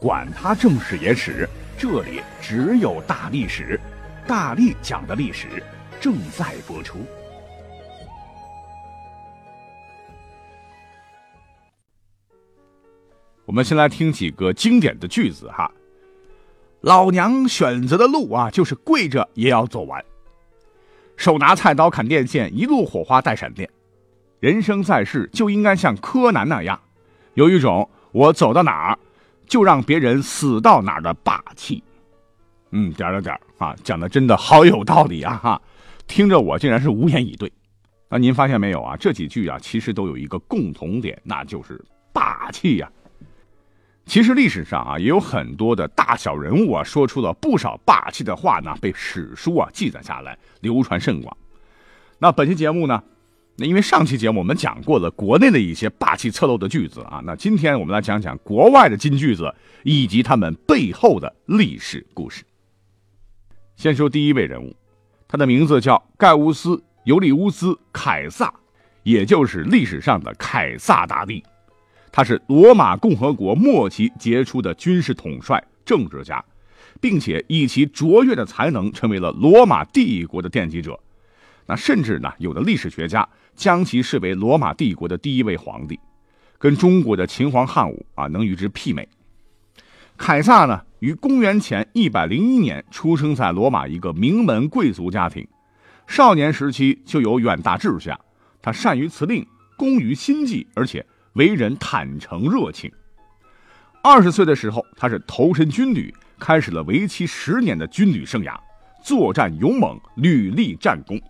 管他正史野史。这里只有大历史，大力讲的历史正在播出。我们先来听几个经典的句子哈。老娘选择的路啊，就是跪着也要走完。手拿菜刀砍电线，一路火花带闪电。人生在世就应该像柯南那样，有一种我走到哪儿。就让别人死到哪儿的霸气，嗯，点点点啊，讲的真的好有道理啊哈，听着我竟然是无言以对。那您发现没有啊？这几句啊，其实都有一个共同点，那就是霸气呀。其实历史上啊，也有很多的大小人物啊，说出了不少霸气的话呢，被史书啊记载下来，流传甚广。那本期节目呢？那因为上期节目我们讲过了国内的一些霸气侧漏的句子啊，那今天我们来讲讲国外的金句子以及他们背后的历史故事。先说第一位人物，他的名字叫盖乌斯·尤利乌斯·凯撒，也就是历史上的凯撒大帝。他是罗马共和国末期杰出的军事统帅、政治家，并且以其卓越的才能成为了罗马帝国的奠基者。那甚至呢，有的历史学家。将其视为罗马帝国的第一位皇帝，跟中国的秦皇汉武啊能与之媲美。凯撒呢，于公元前一百零一年出生在罗马一个名门贵族家庭，少年时期就有远大志向，他善于辞令，工于心计，而且为人坦诚热情。二十岁的时候，他是投身军旅，开始了为期十年的军旅生涯，作战勇猛，屡立战功。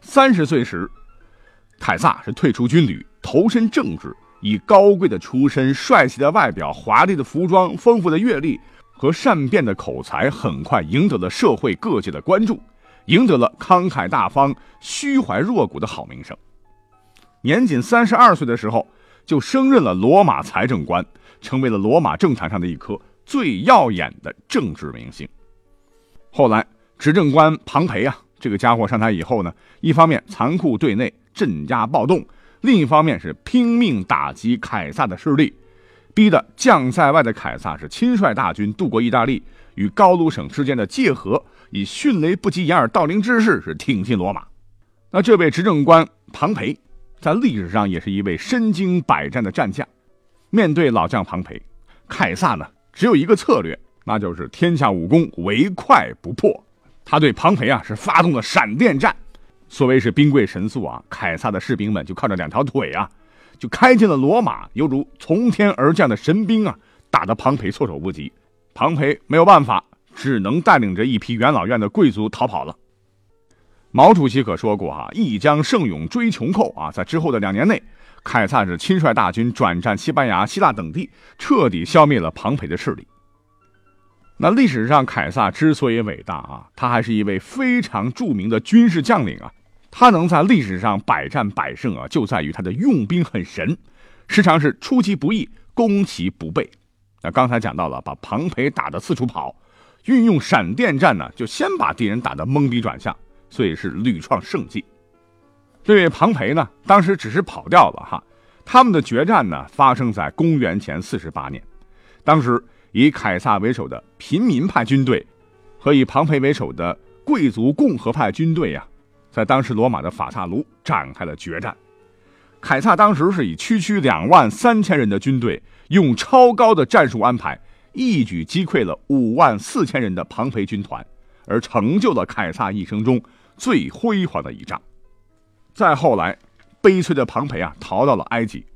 三十岁时。凯撒是退出军旅，投身政治，以高贵的出身、帅气的外表、华丽的服装、丰富的阅历和善变的口才，很快赢得了社会各界的关注，赢得了慷慨大方、虚怀若谷的好名声。年仅三十二岁的时候，就升任了罗马财政官，成为了罗马政坛上的一颗最耀眼的政治明星。后来，执政官庞培啊，这个家伙上台以后呢，一方面残酷对内。镇压暴动，另一方面是拼命打击凯撒的势力，逼得将在外的凯撒是亲率大军渡过意大利，与高卢省之间的界河，以迅雷不及掩耳盗铃之势是挺进罗马。那这位执政官庞培，在历史上也是一位身经百战的战将。面对老将庞培，凯撒呢只有一个策略，那就是天下武功唯快不破。他对庞培啊是发动了闪电战。所谓是兵贵神速啊，凯撒的士兵们就靠着两条腿啊，就开进了罗马，犹如从天而降的神兵啊，打得庞培措手不及。庞培没有办法，只能带领着一批元老院的贵族逃跑了。毛主席可说过哈，一将胜勇追穷寇啊，在之后的两年内，凯撒是亲率大军转战西班牙、希腊等地，彻底消灭了庞培的势力。那历史上凯撒之所以伟大啊，他还是一位非常著名的军事将领啊。他能在历史上百战百胜啊，就在于他的用兵很神，时常是出其不意，攻其不备。那刚才讲到了，把庞培打得四处跑，运用闪电战呢，就先把敌人打得懵逼转向，所以是屡创胜绩。这位庞培呢，当时只是跑掉了哈。他们的决战呢，发生在公元前四十八年，当时以凯撒为首的平民派军队和以庞培为首的贵族共和派军队呀。在当时罗马的法萨卢展开了决战，凯撒当时是以区区两万三千人的军队，用超高的战术安排，一举击溃了五万四千人的庞培军团，而成就了凯撒一生中最辉煌的一仗。再后来，悲催的庞培啊逃到了埃及，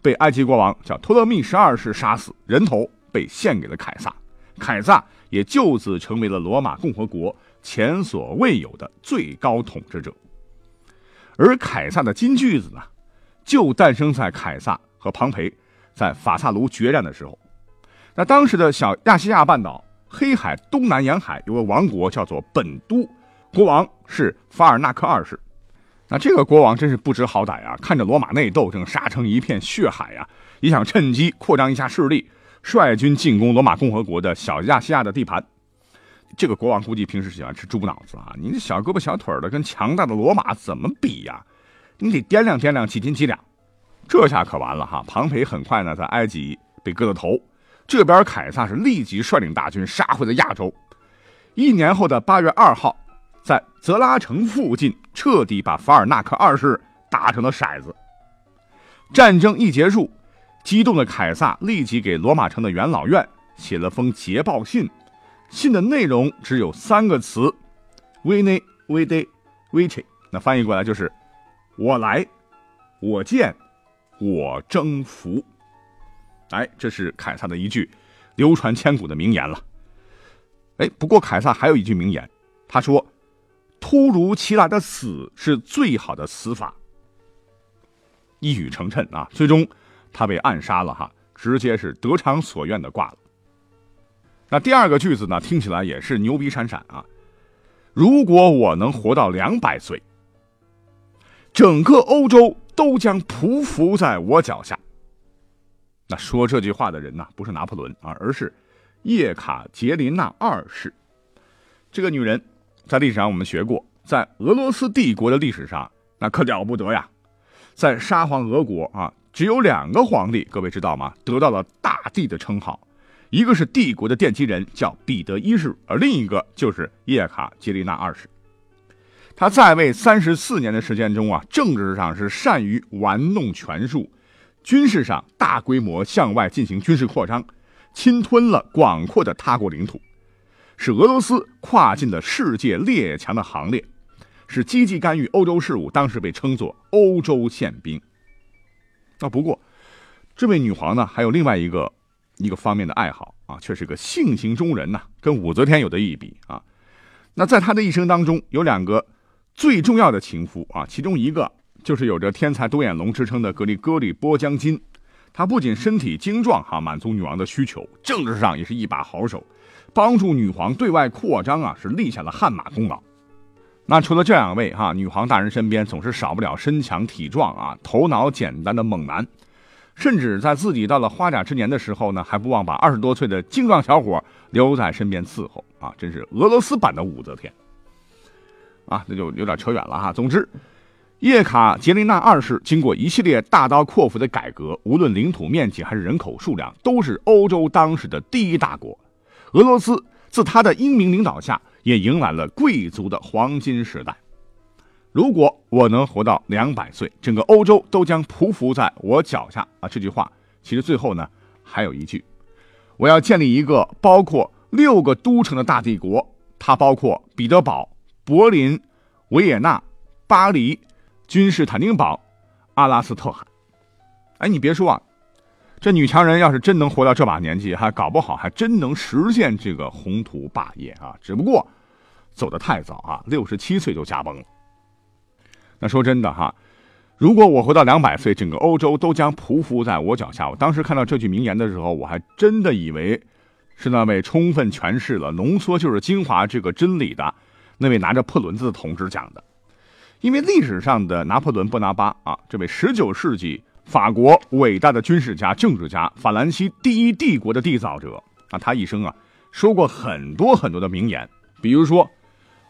被埃及国王叫托勒密十二世杀死，人头被献给了凯撒，凯撒也就此成为了罗马共和国。前所未有的最高统治者，而凯撒的金句子呢，就诞生在凯撒和庞培在法萨卢决战的时候。那当时的小亚细亚半岛黑海东南沿海有个王国叫做本都，国王是法尔纳克二世。那这个国王真是不知好歹啊！看着罗马内斗正杀成一片血海呀，也想趁机扩张一下势力，率军进攻罗马共和国的小亚细亚的地盘。这个国王估计平时喜欢吃猪脑子啊！你这小胳膊小腿的，跟强大的罗马怎么比呀？你得掂量掂量几斤几两。这下可完了哈！庞培很快呢，在埃及被割了头，这边凯撒是立即率领大军杀回了亚洲。一年后的八月二号，在泽拉城附近彻底把法尔纳克二世打成了骰子。战争一结束，激动的凯撒立即给罗马城的元老院写了封捷报信。信的内容只有三个词：“veni vidi vici”，那翻译过来就是“我来，我见，我征服”。哎，这是凯撒的一句流传千古的名言了。哎，不过凯撒还有一句名言，他说：“突如其来的死是最好的死法。”一语成谶啊！最终他被暗杀了哈，直接是得偿所愿的挂了。那第二个句子呢，听起来也是牛逼闪闪啊！如果我能活到两百岁，整个欧洲都将匍匐在我脚下。那说这句话的人呢，不是拿破仑啊，而是叶卡捷琳娜二世。这个女人在历史上我们学过，在俄罗斯帝国的历史上那可了不得呀！在沙皇俄国啊，只有两个皇帝，各位知道吗？得到了大帝的称号。一个是帝国的奠基人，叫彼得一世，而另一个就是叶卡捷琳娜二世。他在位三十四年的时间中啊，政治上是善于玩弄权术，军事上大规模向外进行军事扩张，侵吞了广阔的他国领土，使俄罗斯跨进了世界列强的行列，是积极干预欧洲事务，当时被称作“欧洲宪兵”。啊，不过这位女皇呢，还有另外一个。一个方面的爱好啊，却是个性情中人呐，跟武则天有的一比啊。那在他的一生当中，有两个最重要的情夫啊，其中一个就是有着天才独眼龙之称的格里戈里波江金。他不仅身体精壮哈，满足女王的需求，政治上也是一把好手，帮助女皇对外扩张啊，是立下了汗马功劳。那除了这两位哈，女皇大人身边总是少不了身强体壮啊，头脑简单的猛男。甚至在自己到了花甲之年的时候呢，还不忘把二十多岁的精壮小伙留在身边伺候啊！真是俄罗斯版的武则天啊！那就有点扯远了哈。总之，叶卡捷琳娜二世经过一系列大刀阔斧的改革，无论领土面积还是人口数量，都是欧洲当时的第一大国。俄罗斯自他的英明领导下，也迎来了贵族的黄金时代。如果我能活到两百岁，整个欧洲都将匍匐在我脚下啊！这句话其实最后呢还有一句：我要建立一个包括六个都城的大帝国，它包括彼得堡、柏林、维也纳、巴黎、君士坦丁堡、阿拉斯特海。哎，你别说啊，这女强人要是真能活到这把年纪，还搞不好还真能实现这个宏图霸业啊！只不过走得太早啊，六十七岁就驾崩了。那说真的哈，如果我活到两百岁，整个欧洲都将匍匐在我脚下。我当时看到这句名言的时候，我还真的以为是那位充分诠释了“浓缩就是精华”这个真理的那位拿着破轮子的同志讲的。因为历史上的拿破仑·波拿巴啊，这位十九世纪法国伟大的军事家、政治家，法兰西第一帝国的缔造者啊，他一生啊说过很多很多的名言，比如说：“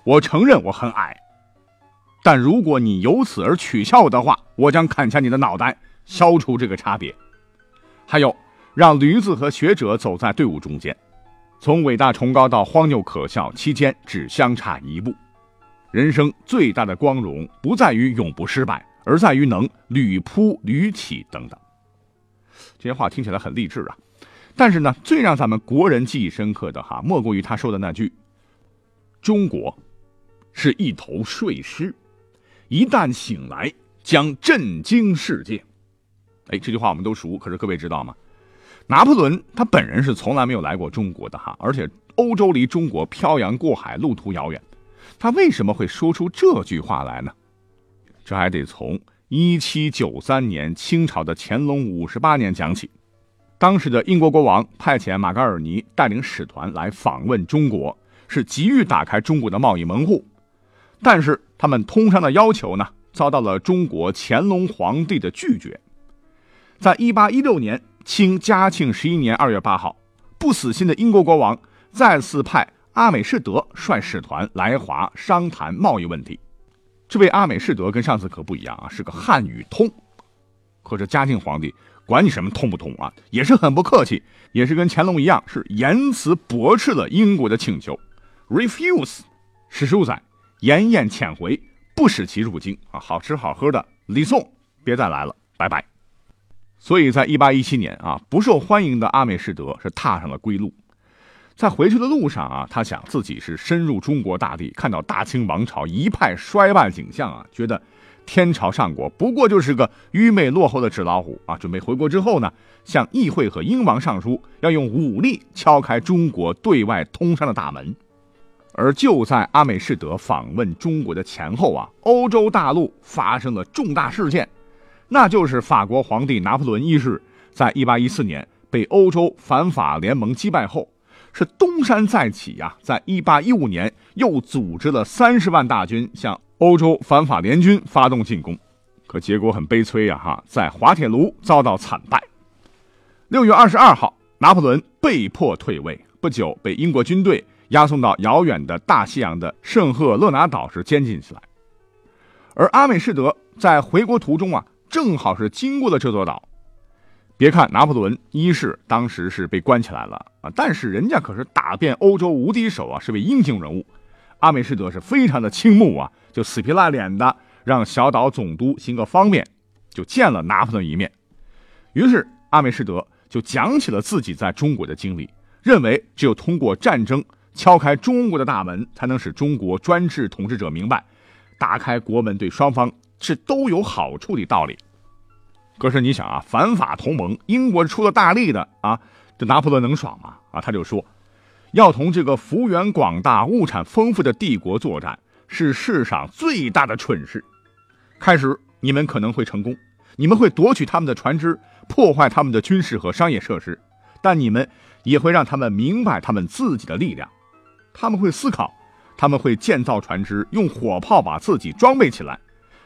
我承认我很矮。”但如果你由此而取笑我的话，我将砍下你的脑袋，消除这个差别。还有，让驴子和学者走在队伍中间，从伟大崇高到荒谬可笑，期间只相差一步。人生最大的光荣，不在于永不失败，而在于能屡扑屡起。等等，这些话听起来很励志啊。但是呢，最让咱们国人记忆深刻的哈，莫过于他说的那句：“中国是一头睡狮。”一旦醒来，将震惊世界。哎，这句话我们都熟，可是各位知道吗？拿破仑他本人是从来没有来过中国的哈，而且欧洲离中国漂洋过海，路途遥远，他为什么会说出这句话来呢？这还得从一七九三年清朝的乾隆五十八年讲起。当时的英国国王派遣马格尔尼带领使团来访问中国，是急于打开中国的贸易门户，但是他们通商的要求呢，遭到了中国乾隆皇帝的拒绝。在一八一六年，清嘉庆十一年二月八号，不死心的英国国王再次派阿美士德率使团来华商谈贸易问题。这位阿美士德跟上次可不一样啊，是个汉语通。可是嘉靖皇帝管你什么通不通啊，也是很不客气，也是跟乾隆一样，是言辞驳斥了英国的请求，refuse。史书载，严宴遣回，不使其入京啊，好吃好喝的礼送，别再来了，拜拜。所以在一八一七年啊，不受欢迎的阿美士德是踏上了归路。在回去的路上啊，他想自己是深入中国大地，看到大清王朝一派衰败景象啊，觉得天朝上国不过就是个愚昧落后的纸老虎啊。准备回国之后呢，向议会和英王上书，要用武力敲开中国对外通商的大门。而就在阿美士德访问中国的前后啊，欧洲大陆发生了重大事件。那就是法国皇帝拿破仑一世在1814年被欧洲反法联盟击败后，是东山再起呀，在1815年又组织了三十万大军向欧洲反法联军发动进攻，可结果很悲催呀，哈，在滑铁卢遭到惨败。6月22号，拿破仑被迫退位，不久被英国军队押送到遥远的大西洋的圣赫勒拿岛时监禁起来，而阿美士德在回国途中啊。正好是经过了这座岛，别看拿破仑一世当时是被关起来了啊，但是人家可是打遍欧洲无敌手啊，是位英雄人物。阿美士德是非常的倾慕啊，就死皮赖脸的让小岛总督行个方便，就见了拿破仑一面。于是阿美士德就讲起了自己在中国的经历，认为只有通过战争敲开中国的大门，才能使中国专制统治者明白，打开国门对双方。是都有好处的道理，可是你想啊，反法同盟，英国出了大力的啊，这拿破仑能爽吗？啊，他就说，要同这个幅员广大、物产丰富的帝国作战，是世上最大的蠢事。开始你们可能会成功，你们会夺取他们的船只，破坏他们的军事和商业设施，但你们也会让他们明白他们自己的力量，他们会思考，他们会建造船只，用火炮把自己装备起来。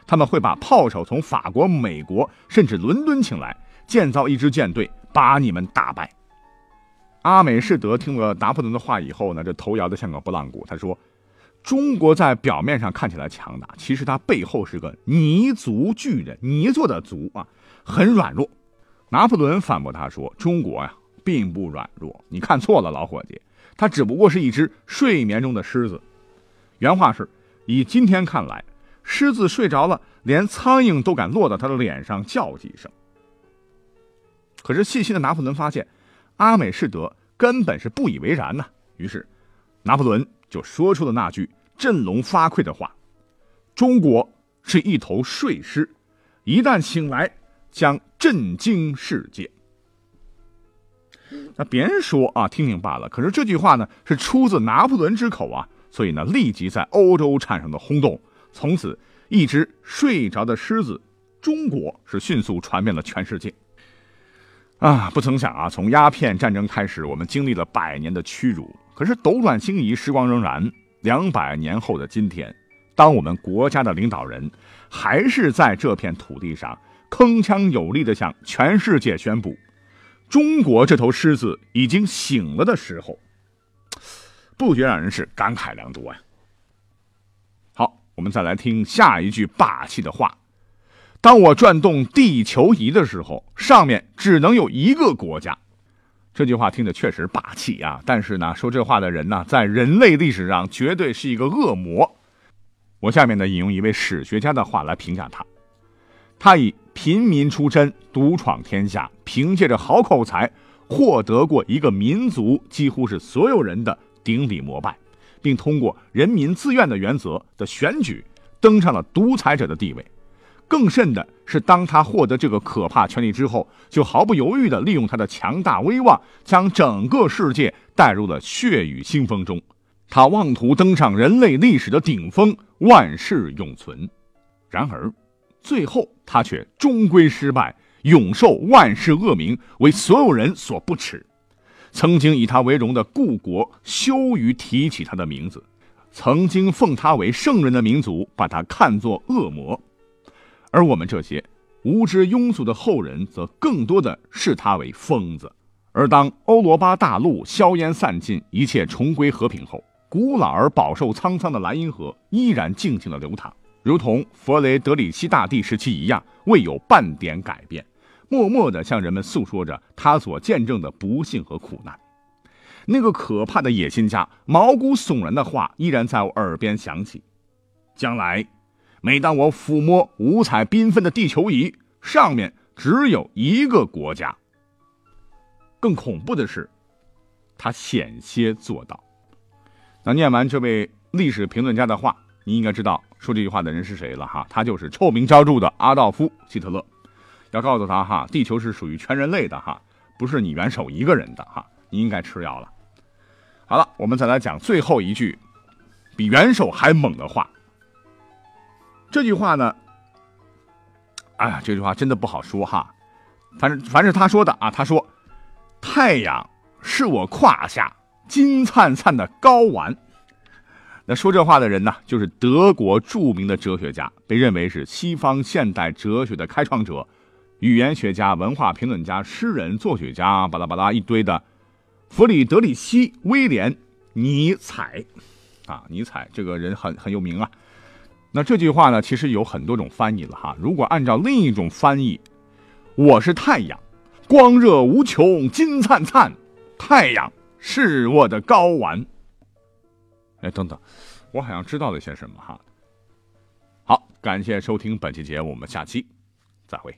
他们会把炮手从法国、美国甚至伦敦请来，建造一支舰队，把你们打败。阿美士德听了拿破仑的话以后呢，这头摇得像个拨浪鼓。他说：“中国在表面上看起来强大，其实它背后是个泥足巨人，泥做的足啊，很软弱。”拿破仑反驳他说：“中国呀，并不软弱，你看错了，老伙计，它只不过是一只睡眠中的狮子。”原话是：“以今天看来。”狮子睡着了，连苍蝇都敢落到他的脸上叫几声。可是细心的拿破仑发现，阿美士德根本是不以为然呐。于是，拿破仑就说出了那句振聋发聩的话：“中国是一头睡狮，一旦醒来，将震惊世界。”那别人说啊，听听罢了。可是这句话呢，是出自拿破仑之口啊，所以呢，立即在欧洲产生了轰动。从此，一只睡着的狮子，中国是迅速传遍了全世界。啊，不曾想啊，从鸦片战争开始，我们经历了百年的屈辱。可是斗转星移，时光荏苒，两百年后的今天，当我们国家的领导人还是在这片土地上铿锵有力的向全世界宣布，中国这头狮子已经醒了的时候，不觉让人是感慨良多呀。我们再来听下一句霸气的话：“当我转动地球仪的时候，上面只能有一个国家。”这句话听着确实霸气啊！但是呢，说这话的人呢，在人类历史上绝对是一个恶魔。我下面呢，引用一位史学家的话来评价他：他以平民出身，独闯天下，凭借着好口才，获得过一个民族几乎是所有人的顶礼膜拜。并通过人民自愿的原则的选举，登上了独裁者的地位。更甚的是，当他获得这个可怕权力之后，就毫不犹豫地利用他的强大威望，将整个世界带入了血雨腥风中。他妄图登上人类历史的顶峰，万世永存。然而，最后他却终归失败，永受万世恶名，为所有人所不耻。曾经以他为荣的故国羞于提起他的名字，曾经奉他为圣人的民族把他看作恶魔，而我们这些无知庸俗的后人则更多的视他为疯子。而当欧罗巴大陆硝烟散尽，一切重归和平后，古老而饱受沧桑的莱茵河依然静静的流淌，如同佛雷德里希大帝时期一样，未有半点改变。默默地向人们诉说着他所见证的不幸和苦难。那个可怕的野心家毛骨悚然的话依然在我耳边响起：将来，每当我抚摸五彩缤纷的地球仪，上面只有一个国家。更恐怖的是，他险些做到。那念完这位历史评论家的话，你应该知道说这句话的人是谁了哈？他就是臭名昭著的阿道夫·希特勒。要告诉他哈，地球是属于全人类的哈，不是你元首一个人的哈，你应该吃药了。好了，我们再来讲最后一句，比元首还猛的话。这句话呢，哎呀，这句话真的不好说哈。反正凡是他说的啊，他说：“太阳是我胯下金灿灿的睾丸。”那说这话的人呢，就是德国著名的哲学家，被认为是西方现代哲学的开创者。语言学家、文化评论家、诗人、作曲家，巴拉巴拉一堆的，弗里德里希·威廉·尼采，啊，尼采这个人很很有名啊。那这句话呢，其实有很多种翻译了哈。如果按照另一种翻译，我是太阳，光热无穷，金灿灿，太阳是我的睾丸。哎，等等，我好像知道了些什么哈。好，感谢收听本期节目，我们下期再会。